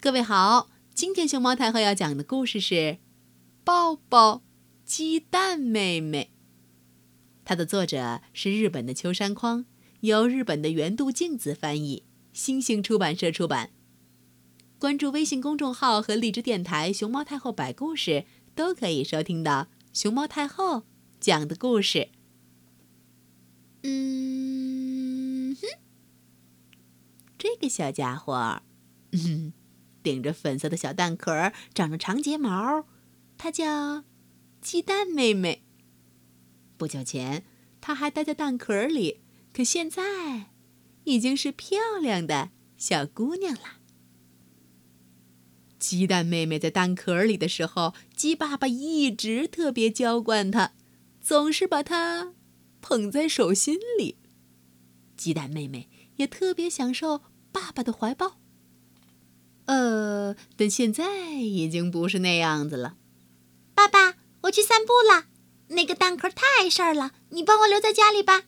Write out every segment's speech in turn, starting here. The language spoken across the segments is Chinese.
各位好，今天熊猫太后要讲的故事是《抱抱鸡蛋妹妹》，它的作者是日本的秋山匡，由日本的原度镜子翻译，星星出版社出版。关注微信公众号和荔枝电台“熊猫太后摆故事”，都可以收听到熊猫太后讲的故事。嗯哼，这个小家伙，嗯。顶着粉色的小蛋壳，长着长睫毛，她叫鸡蛋妹妹。不久前，她还待在蛋壳里，可现在已经是漂亮的小姑娘了。鸡蛋妹妹在蛋壳里的时候，鸡爸爸一直特别娇惯她，总是把她捧在手心里。鸡蛋妹妹也特别享受爸爸的怀抱。呃，但现在已经不是那样子了。爸爸，我去散步了。那个蛋壳太碍事儿了，你帮我留在家里吧。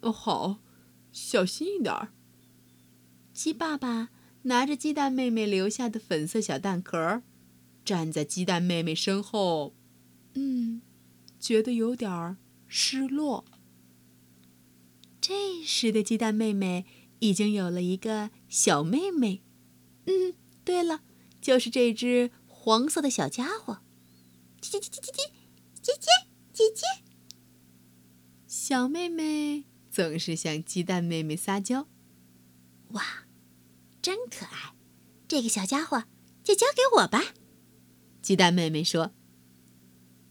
哦，好，小心一点儿。鸡爸爸拿着鸡蛋妹妹留下的粉色小蛋壳，站在鸡蛋妹妹身后，嗯，觉得有点失落。这时的鸡蛋妹妹已经有了一个小妹妹。嗯，对了，就是这只黄色的小家伙。叽叽叽叽叽，姐姐姐姐。小妹妹总是向鸡蛋妹妹撒娇。哇，真可爱！这个小家伙就交给我吧。鸡蛋妹妹说。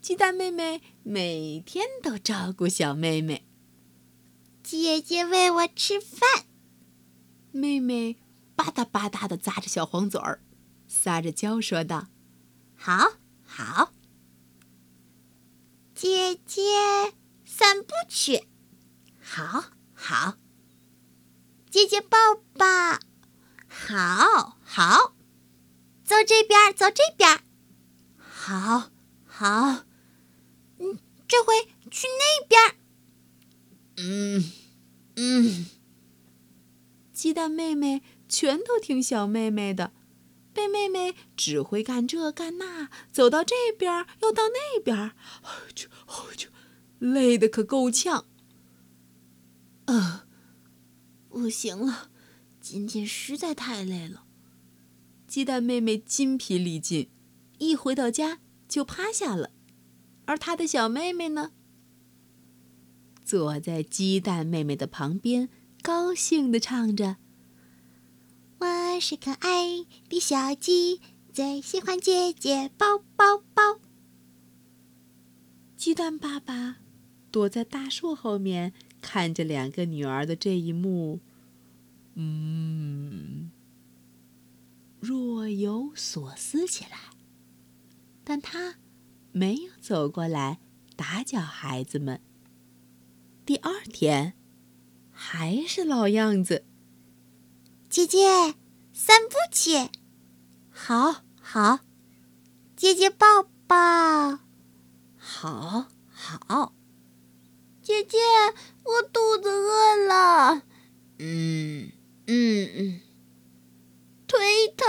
鸡蛋妹妹每天都照顾小妹妹。姐姐喂我吃饭。妹妹。吧嗒吧嗒的咂着小黄嘴儿，撒着娇说道：“好好，姐姐散步去，好好，姐姐抱抱，好好，走这边，走这边，好好，嗯，这回去那边，嗯嗯，鸡蛋妹妹。”全都听小妹妹的，被妹妹只会干这干那，走到这边又到那边，就就累得可够呛。呃，不行了，今天实在太累了。鸡蛋妹妹筋疲力尽，一回到家就趴下了，而她的小妹妹呢，坐在鸡蛋妹妹的旁边，高兴地唱着。我是可爱的小鸡，最喜欢姐姐抱抱抱。鸡蛋爸爸躲在大树后面，看着两个女儿的这一幕，嗯，若有所思起来。但他没有走过来打搅孩子们。第二天，还是老样子。姐姐，散步去，好好。姐姐抱抱，好好。姐姐，我肚子饿了，嗯嗯嗯。腿疼，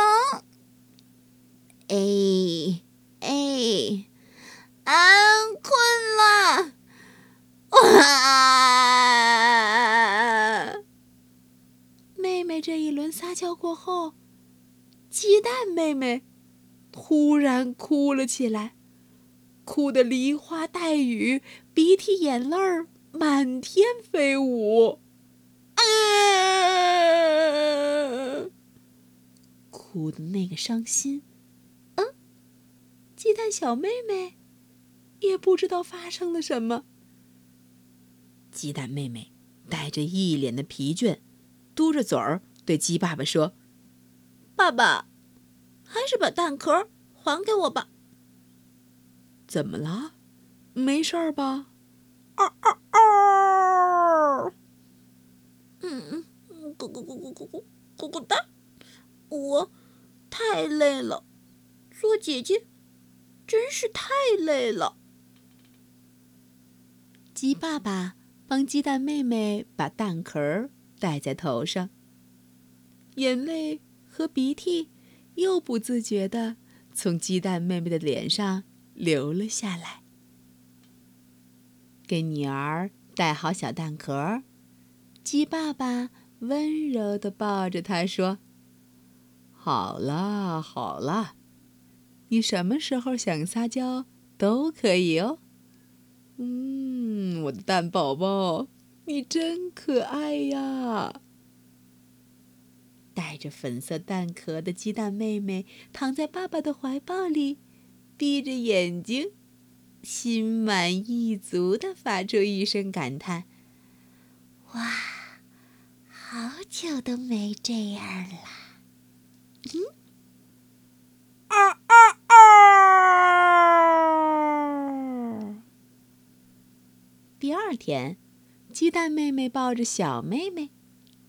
哎哎，俺困了，哇！这一轮撒娇过后，鸡蛋妹妹突然哭了起来，哭得梨花带雨，鼻涕眼泪儿满天飞舞。啊哭的那个伤心，嗯，鸡蛋小妹妹也不知道发生了什么。鸡蛋妹妹带着一脸的疲倦，嘟着嘴儿。对鸡爸爸说：“爸爸，还是把蛋壳还给我吧。”怎么了？没事儿吧？嗷嗷嗷！嗯嗯，咕咕咕咕咕咕咕咕哒！我太累了，做姐姐真是太累了。鸡爸爸帮鸡蛋妹妹把蛋壳戴在头上。眼泪和鼻涕又不自觉地从鸡蛋妹妹的脸上流了下来。给女儿戴好小蛋壳，鸡爸爸温柔地抱着她说：“好啦，好啦，你什么时候想撒娇都可以哦。”嗯，我的蛋宝宝，你真可爱呀！带着粉色蛋壳的鸡蛋妹妹躺在爸爸的怀抱里，闭着眼睛，心满意足的发出一声感叹：“哇，好久都没这样了。”嗯，啊啊啊！第二天，鸡蛋妹妹抱着小妹妹。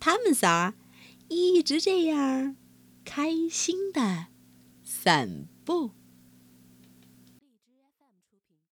他们仨一直这样开心的散步。